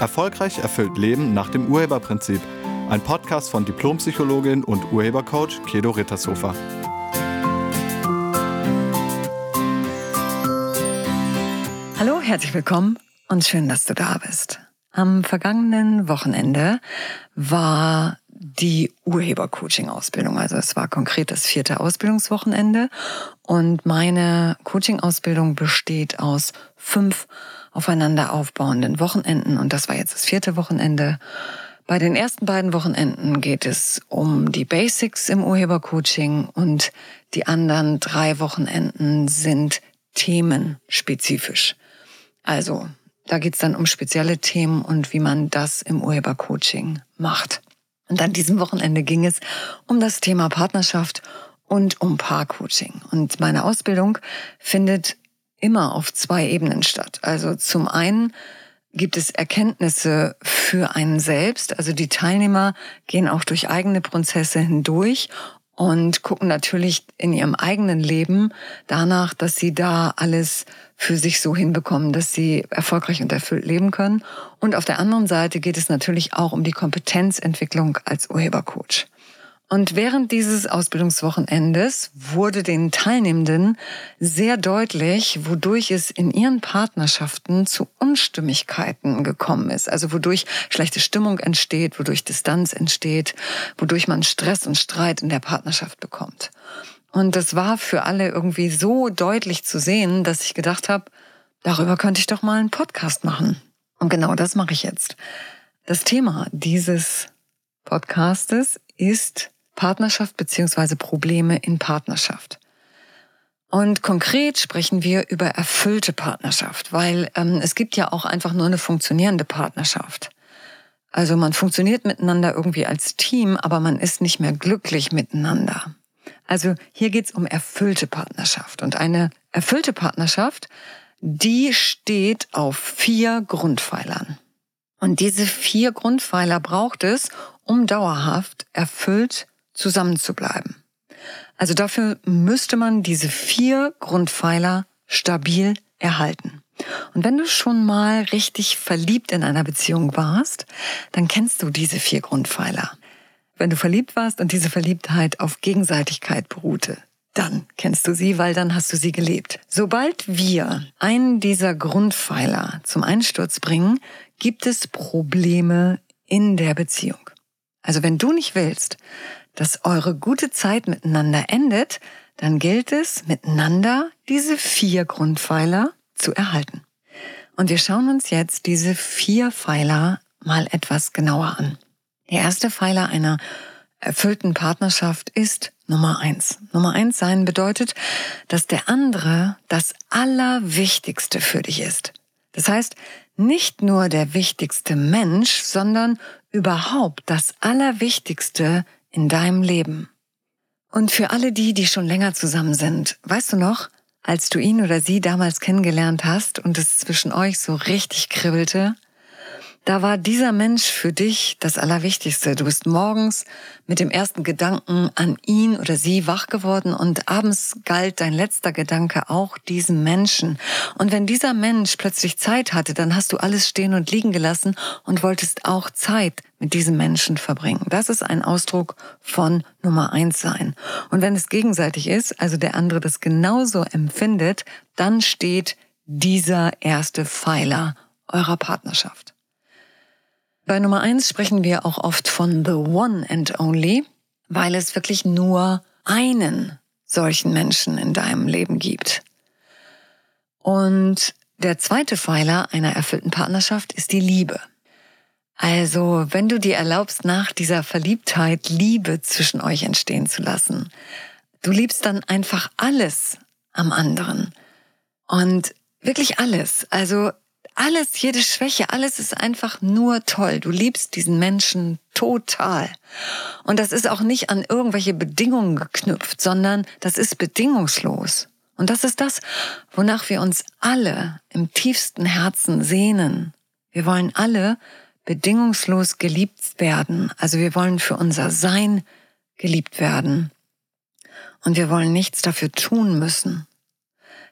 Erfolgreich erfüllt Leben nach dem Urheberprinzip. Ein Podcast von Diplompsychologin und Urhebercoach Kedo Rittershofer. Hallo, herzlich willkommen und schön, dass du da bist. Am vergangenen Wochenende war die Urhebercoaching-Ausbildung. Also es war konkret das vierte Ausbildungswochenende und meine Coaching-Ausbildung besteht aus fünf aufeinander aufbauenden Wochenenden und das war jetzt das vierte Wochenende. Bei den ersten beiden Wochenenden geht es um die Basics im Urhebercoaching und die anderen drei Wochenenden sind themenspezifisch. Also da geht es dann um spezielle Themen und wie man das im Urhebercoaching macht. Und an diesem Wochenende ging es um das Thema Partnerschaft und um Paarcoaching. Und meine Ausbildung findet immer auf zwei Ebenen statt. Also zum einen gibt es Erkenntnisse für einen selbst. Also die Teilnehmer gehen auch durch eigene Prozesse hindurch und gucken natürlich in ihrem eigenen Leben danach, dass sie da alles für sich so hinbekommen, dass sie erfolgreich und erfüllt leben können. Und auf der anderen Seite geht es natürlich auch um die Kompetenzentwicklung als Urhebercoach. Und während dieses Ausbildungswochenendes wurde den Teilnehmenden sehr deutlich, wodurch es in ihren Partnerschaften zu Unstimmigkeiten gekommen ist. Also wodurch schlechte Stimmung entsteht, wodurch Distanz entsteht, wodurch man Stress und Streit in der Partnerschaft bekommt. Und das war für alle irgendwie so deutlich zu sehen, dass ich gedacht habe, darüber könnte ich doch mal einen Podcast machen. Und genau das mache ich jetzt. Das Thema dieses Podcastes ist Partnerschaft beziehungsweise Probleme in Partnerschaft. Und konkret sprechen wir über erfüllte Partnerschaft, weil ähm, es gibt ja auch einfach nur eine funktionierende Partnerschaft. Also man funktioniert miteinander irgendwie als Team, aber man ist nicht mehr glücklich miteinander. Also hier geht's um erfüllte Partnerschaft. Und eine erfüllte Partnerschaft, die steht auf vier Grundpfeilern. Und diese vier Grundpfeiler braucht es, um dauerhaft erfüllt zusammen zu bleiben. Also dafür müsste man diese vier Grundpfeiler stabil erhalten. Und wenn du schon mal richtig verliebt in einer Beziehung warst, dann kennst du diese vier Grundpfeiler. Wenn du verliebt warst und diese Verliebtheit auf Gegenseitigkeit beruhte, dann kennst du sie, weil dann hast du sie gelebt. Sobald wir einen dieser Grundpfeiler zum Einsturz bringen, gibt es Probleme in der Beziehung. Also wenn du nicht willst, dass eure gute Zeit miteinander endet, dann gilt es, miteinander diese vier Grundpfeiler zu erhalten. Und wir schauen uns jetzt diese vier Pfeiler mal etwas genauer an. Der erste Pfeiler einer erfüllten Partnerschaft ist Nummer eins. Nummer eins sein bedeutet, dass der andere das Allerwichtigste für dich ist. Das heißt, nicht nur der wichtigste Mensch, sondern überhaupt das Allerwichtigste in deinem Leben. Und für alle die, die schon länger zusammen sind, weißt du noch, als du ihn oder sie damals kennengelernt hast und es zwischen euch so richtig kribbelte, da war dieser Mensch für dich das Allerwichtigste. Du bist morgens mit dem ersten Gedanken an ihn oder sie wach geworden und abends galt dein letzter Gedanke auch diesem Menschen. Und wenn dieser Mensch plötzlich Zeit hatte, dann hast du alles stehen und liegen gelassen und wolltest auch Zeit mit diesem Menschen verbringen. Das ist ein Ausdruck von Nummer eins sein. Und wenn es gegenseitig ist, also der andere das genauso empfindet, dann steht dieser erste Pfeiler eurer Partnerschaft. Bei Nummer eins sprechen wir auch oft von the one and only, weil es wirklich nur einen solchen Menschen in deinem Leben gibt. Und der zweite Pfeiler einer erfüllten Partnerschaft ist die Liebe. Also, wenn du dir erlaubst, nach dieser Verliebtheit Liebe zwischen euch entstehen zu lassen, du liebst dann einfach alles am anderen. Und wirklich alles. Also alles, jede Schwäche, alles ist einfach nur toll. Du liebst diesen Menschen total. Und das ist auch nicht an irgendwelche Bedingungen geknüpft, sondern das ist bedingungslos. Und das ist das, wonach wir uns alle im tiefsten Herzen sehnen. Wir wollen alle bedingungslos geliebt werden. Also wir wollen für unser Sein geliebt werden. Und wir wollen nichts dafür tun müssen.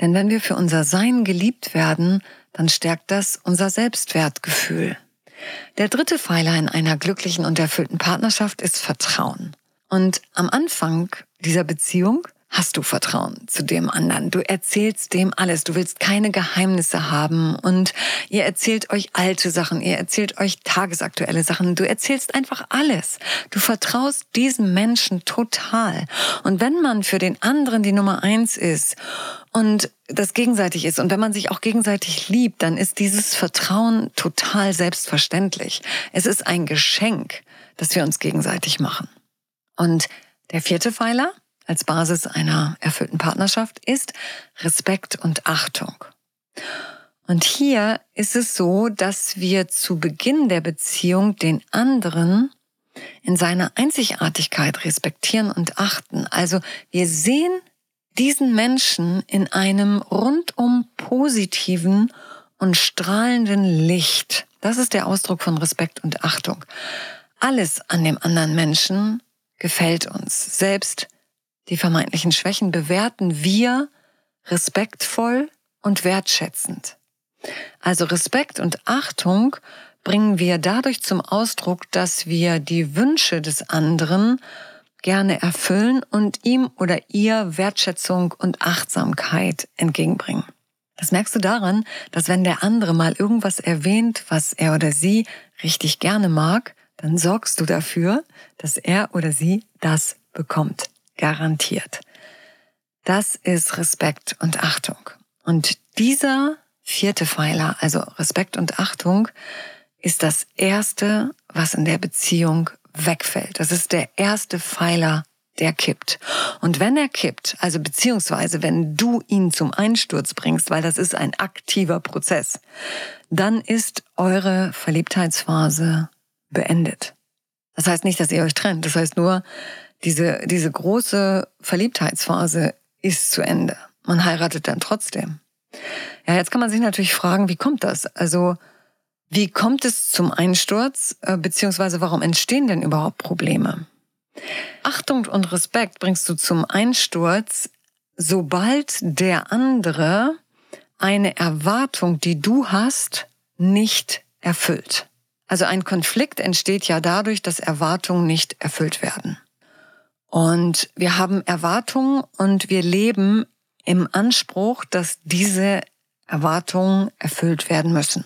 Denn wenn wir für unser Sein geliebt werden, dann stärkt das unser Selbstwertgefühl. Der dritte Pfeiler in einer glücklichen und erfüllten Partnerschaft ist Vertrauen. Und am Anfang dieser Beziehung hast du Vertrauen zu dem anderen. Du erzählst dem alles. Du willst keine Geheimnisse haben und ihr erzählt euch alte Sachen. Ihr erzählt euch tagesaktuelle Sachen. Du erzählst einfach alles. Du vertraust diesem Menschen total. Und wenn man für den anderen die Nummer eins ist und das gegenseitig ist und wenn man sich auch gegenseitig liebt, dann ist dieses Vertrauen total selbstverständlich. Es ist ein Geschenk, das wir uns gegenseitig machen. Und der vierte Pfeiler als Basis einer erfüllten Partnerschaft ist Respekt und Achtung. Und hier ist es so, dass wir zu Beginn der Beziehung den anderen in seiner Einzigartigkeit respektieren und achten. Also wir sehen diesen Menschen in einem rundum positiven und strahlenden Licht. Das ist der Ausdruck von Respekt und Achtung. Alles an dem anderen Menschen gefällt uns. Selbst die vermeintlichen Schwächen bewerten wir respektvoll und wertschätzend. Also Respekt und Achtung bringen wir dadurch zum Ausdruck, dass wir die Wünsche des anderen gerne erfüllen und ihm oder ihr Wertschätzung und Achtsamkeit entgegenbringen. Das merkst du daran, dass wenn der andere mal irgendwas erwähnt, was er oder sie richtig gerne mag, dann sorgst du dafür, dass er oder sie das bekommt garantiert. Das ist Respekt und Achtung. Und dieser vierte Pfeiler, also Respekt und Achtung, ist das erste, was in der Beziehung wegfällt. Das ist der erste Pfeiler, der kippt. Und wenn er kippt, also beziehungsweise wenn du ihn zum Einsturz bringst, weil das ist ein aktiver Prozess, dann ist eure Verliebtheitsphase beendet. Das heißt nicht, dass ihr euch trennt. Das heißt nur, diese, diese große Verliebtheitsphase ist zu Ende. Man heiratet dann trotzdem. Ja, jetzt kann man sich natürlich fragen, wie kommt das? Also, wie kommt es zum Einsturz, äh, beziehungsweise warum entstehen denn überhaupt Probleme? Achtung und Respekt bringst du zum Einsturz, sobald der andere eine Erwartung, die du hast, nicht erfüllt. Also ein Konflikt entsteht ja dadurch, dass Erwartungen nicht erfüllt werden. Und wir haben Erwartungen und wir leben im Anspruch, dass diese Erwartungen erfüllt werden müssen.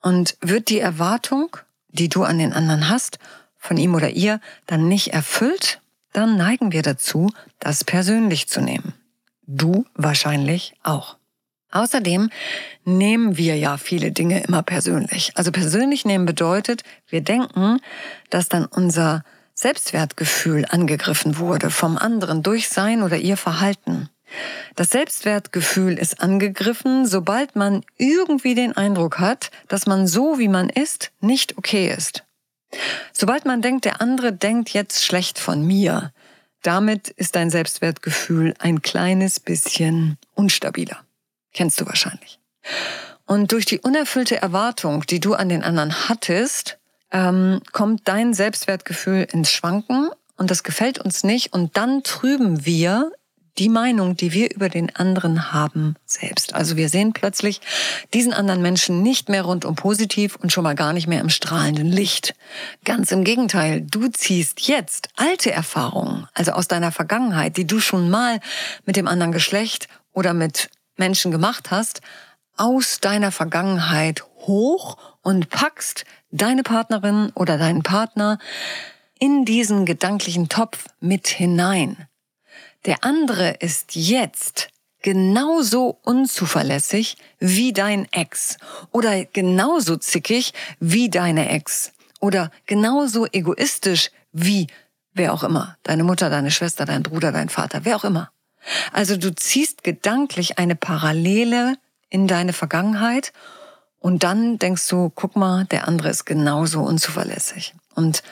Und wird die Erwartung, die du an den anderen hast, von ihm oder ihr dann nicht erfüllt, dann neigen wir dazu, das persönlich zu nehmen. Du wahrscheinlich auch. Außerdem nehmen wir ja viele Dinge immer persönlich. Also persönlich nehmen bedeutet, wir denken, dass dann unser Selbstwertgefühl angegriffen wurde vom anderen durch sein oder ihr Verhalten. Das Selbstwertgefühl ist angegriffen, sobald man irgendwie den Eindruck hat, dass man so, wie man ist, nicht okay ist. Sobald man denkt, der andere denkt jetzt schlecht von mir, damit ist dein Selbstwertgefühl ein kleines bisschen unstabiler. Kennst du wahrscheinlich. Und durch die unerfüllte Erwartung, die du an den anderen hattest, ähm, kommt dein Selbstwertgefühl ins Schwanken und das gefällt uns nicht und dann trüben wir die Meinung, die wir über den anderen haben, selbst. Also wir sehen plötzlich diesen anderen Menschen nicht mehr rundum positiv und schon mal gar nicht mehr im strahlenden Licht. Ganz im Gegenteil, du ziehst jetzt alte Erfahrungen, also aus deiner Vergangenheit, die du schon mal mit dem anderen Geschlecht oder mit Menschen gemacht hast, aus deiner Vergangenheit hoch und packst deine Partnerin oder deinen Partner in diesen gedanklichen Topf mit hinein. Der andere ist jetzt genauso unzuverlässig wie dein Ex oder genauso zickig wie deine Ex oder genauso egoistisch wie wer auch immer, deine Mutter, deine Schwester, dein Bruder, dein Vater, wer auch immer. Also du ziehst gedanklich eine Parallele in deine Vergangenheit und dann denkst du, guck mal, der andere ist genauso unzuverlässig. Und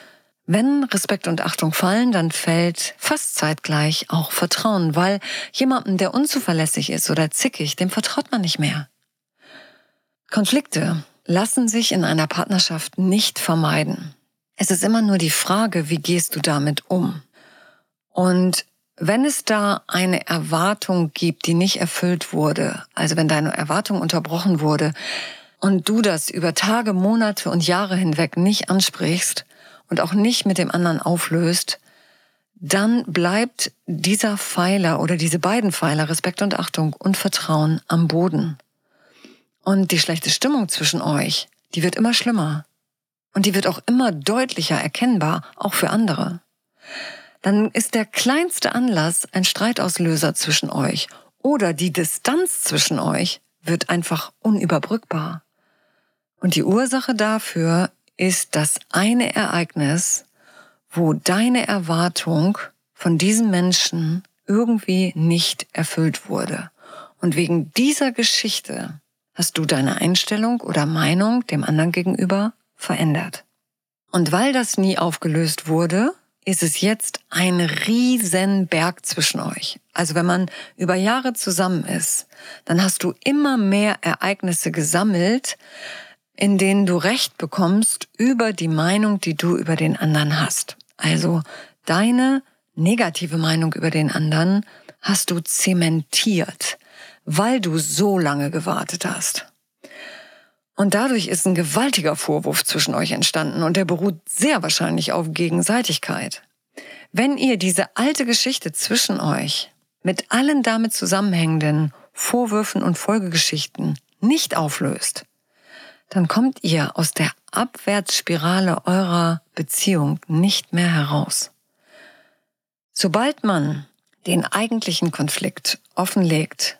wenn Respekt und Achtung fallen, dann fällt fast zeitgleich auch Vertrauen, weil jemandem, der unzuverlässig ist oder zickig, dem vertraut man nicht mehr. Konflikte lassen sich in einer Partnerschaft nicht vermeiden. Es ist immer nur die Frage, wie gehst du damit um? Und wenn es da eine Erwartung gibt, die nicht erfüllt wurde, also wenn deine Erwartung unterbrochen wurde, und du das über Tage, Monate und Jahre hinweg nicht ansprichst und auch nicht mit dem anderen auflöst, dann bleibt dieser Pfeiler oder diese beiden Pfeiler Respekt und Achtung und Vertrauen am Boden. Und die schlechte Stimmung zwischen euch, die wird immer schlimmer. Und die wird auch immer deutlicher erkennbar, auch für andere. Dann ist der kleinste Anlass ein Streitauslöser zwischen euch oder die Distanz zwischen euch wird einfach unüberbrückbar. Und die Ursache dafür ist das eine Ereignis, wo deine Erwartung von diesem Menschen irgendwie nicht erfüllt wurde. Und wegen dieser Geschichte hast du deine Einstellung oder Meinung dem anderen gegenüber verändert. Und weil das nie aufgelöst wurde, ist es jetzt ein riesen Berg zwischen euch. Also wenn man über Jahre zusammen ist, dann hast du immer mehr Ereignisse gesammelt, in denen du Recht bekommst über die Meinung, die du über den anderen hast. Also deine negative Meinung über den anderen hast du zementiert, weil du so lange gewartet hast. Und dadurch ist ein gewaltiger Vorwurf zwischen euch entstanden und der beruht sehr wahrscheinlich auf Gegenseitigkeit. Wenn ihr diese alte Geschichte zwischen euch mit allen damit zusammenhängenden Vorwürfen und Folgegeschichten nicht auflöst, dann kommt ihr aus der Abwärtsspirale eurer Beziehung nicht mehr heraus. Sobald man den eigentlichen Konflikt offenlegt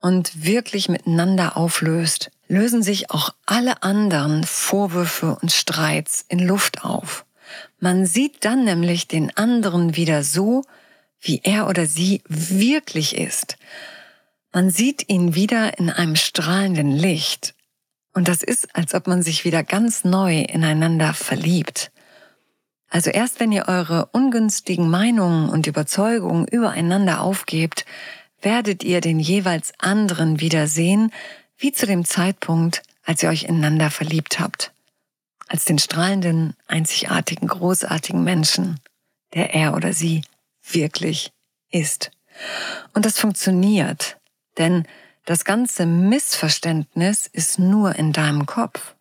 und wirklich miteinander auflöst, lösen sich auch alle anderen Vorwürfe und Streits in Luft auf. Man sieht dann nämlich den anderen wieder so, wie er oder sie wirklich ist. Man sieht ihn wieder in einem strahlenden Licht. Und das ist, als ob man sich wieder ganz neu ineinander verliebt. Also erst wenn ihr eure ungünstigen Meinungen und Überzeugungen übereinander aufgebt, werdet ihr den jeweils anderen wieder sehen, wie zu dem Zeitpunkt, als ihr euch ineinander verliebt habt. Als den strahlenden, einzigartigen, großartigen Menschen, der er oder sie wirklich ist. Und das funktioniert, denn das ganze Missverständnis ist nur in deinem Kopf.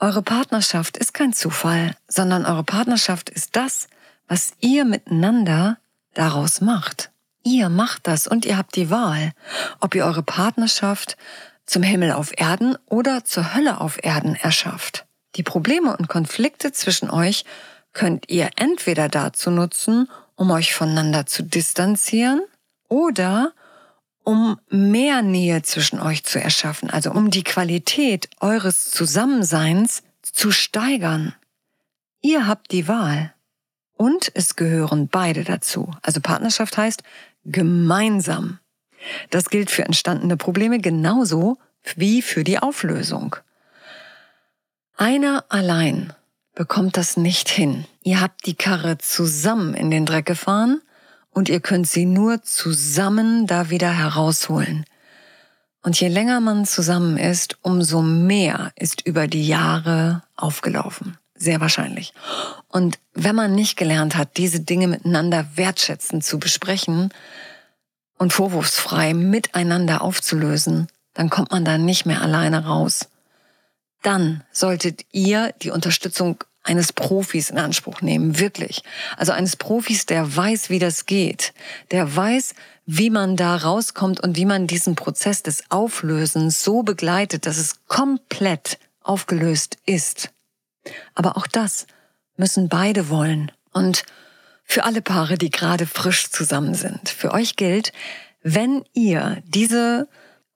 Eure Partnerschaft ist kein Zufall, sondern eure Partnerschaft ist das, was ihr miteinander daraus macht. Ihr macht das und ihr habt die Wahl, ob ihr eure Partnerschaft zum Himmel auf Erden oder zur Hölle auf Erden erschafft. Die Probleme und Konflikte zwischen euch könnt ihr entweder dazu nutzen, um euch voneinander zu distanzieren oder um mehr Nähe zwischen euch zu erschaffen, also um die Qualität eures Zusammenseins zu steigern. Ihr habt die Wahl. Und es gehören beide dazu. Also Partnerschaft heißt gemeinsam. Das gilt für entstandene Probleme genauso wie für die Auflösung. Einer allein bekommt das nicht hin. Ihr habt die Karre zusammen in den Dreck gefahren und ihr könnt sie nur zusammen da wieder herausholen. Und je länger man zusammen ist, umso mehr ist über die Jahre aufgelaufen. Sehr wahrscheinlich. Und wenn man nicht gelernt hat, diese Dinge miteinander wertschätzend zu besprechen, und vorwurfsfrei miteinander aufzulösen, dann kommt man da nicht mehr alleine raus. Dann solltet ihr die Unterstützung eines Profis in Anspruch nehmen, wirklich. Also eines Profis, der weiß, wie das geht, der weiß, wie man da rauskommt und wie man diesen Prozess des Auflösens so begleitet, dass es komplett aufgelöst ist. Aber auch das müssen beide wollen. Und für alle Paare, die gerade frisch zusammen sind. Für euch gilt, wenn ihr diese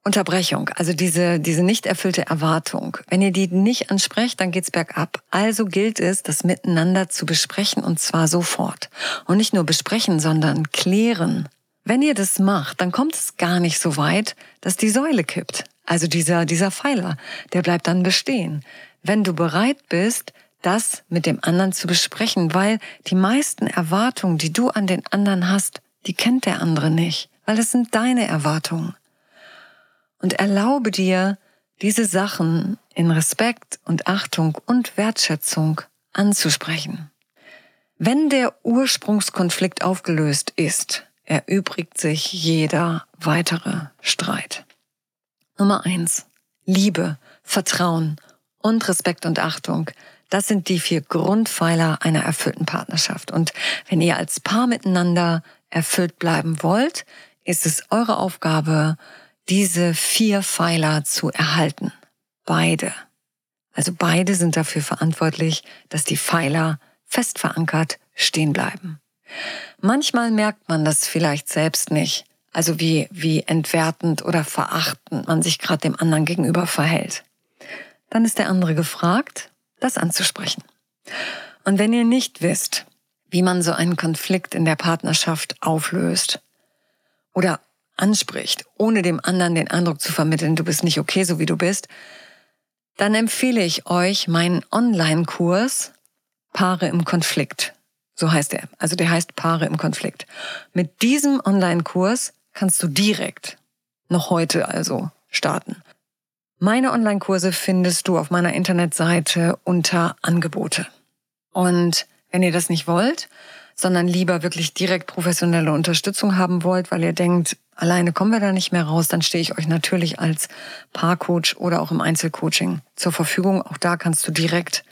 Unterbrechung, also diese, diese nicht erfüllte Erwartung, wenn ihr die nicht ansprecht, dann geht's bergab. Also gilt es, das miteinander zu besprechen und zwar sofort. Und nicht nur besprechen, sondern klären. Wenn ihr das macht, dann kommt es gar nicht so weit, dass die Säule kippt. Also dieser, dieser Pfeiler, der bleibt dann bestehen. Wenn du bereit bist, das mit dem anderen zu besprechen, weil die meisten Erwartungen, die du an den anderen hast, die kennt der andere nicht, weil es sind deine Erwartungen. Und erlaube dir, diese Sachen in Respekt und Achtung und Wertschätzung anzusprechen. Wenn der Ursprungskonflikt aufgelöst ist, erübrigt sich jeder weitere Streit. Nummer eins. Liebe, Vertrauen und Respekt und Achtung, das sind die vier Grundpfeiler einer erfüllten Partnerschaft. Und wenn ihr als Paar miteinander erfüllt bleiben wollt, ist es eure Aufgabe, diese vier Pfeiler zu erhalten. Beide. Also beide sind dafür verantwortlich, dass die Pfeiler fest verankert stehen bleiben. Manchmal merkt man das vielleicht selbst nicht, also wie, wie entwertend oder verachtend man sich gerade dem anderen gegenüber verhält. Dann ist der andere gefragt, das anzusprechen. Und wenn ihr nicht wisst, wie man so einen Konflikt in der Partnerschaft auflöst oder anspricht, ohne dem anderen den Eindruck zu vermitteln, du bist nicht okay, so wie du bist, dann empfehle ich euch meinen Online-Kurs Paare im Konflikt. So heißt er. Also der heißt Paare im Konflikt. Mit diesem Online-Kurs kannst du direkt, noch heute also, starten. Meine Online-Kurse findest du auf meiner Internetseite unter Angebote. Und wenn ihr das nicht wollt, sondern lieber wirklich direkt professionelle Unterstützung haben wollt, weil ihr denkt, alleine kommen wir da nicht mehr raus, dann stehe ich euch natürlich als Paarcoach oder auch im Einzelcoaching zur Verfügung. Auch da kannst du direkt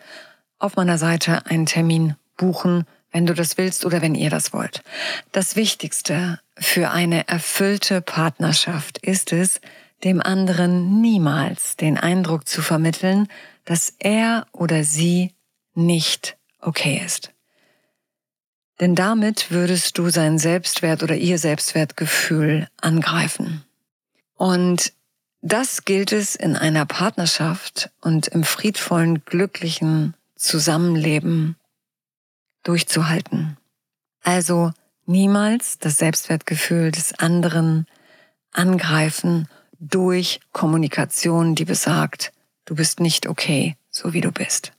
auf meiner Seite einen Termin buchen, wenn du das willst oder wenn ihr das wollt. Das Wichtigste für eine erfüllte Partnerschaft ist es, dem anderen niemals den Eindruck zu vermitteln, dass er oder sie nicht okay ist. Denn damit würdest du sein Selbstwert oder ihr Selbstwertgefühl angreifen. Und das gilt es in einer Partnerschaft und im friedvollen, glücklichen Zusammenleben durchzuhalten. Also niemals das Selbstwertgefühl des anderen angreifen durch Kommunikation, die besagt, du bist nicht okay, so wie du bist.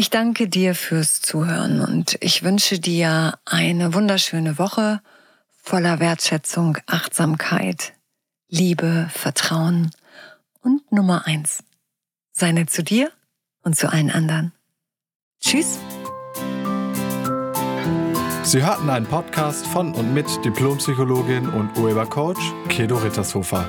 Ich danke dir fürs Zuhören und ich wünsche dir eine wunderschöne Woche voller Wertschätzung, Achtsamkeit, Liebe, Vertrauen und Nummer eins. Sei nett zu dir und zu allen anderen. Tschüss. Sie hörten einen Podcast von und mit Diplompsychologin und Urhebercoach Kedo Rittershofer.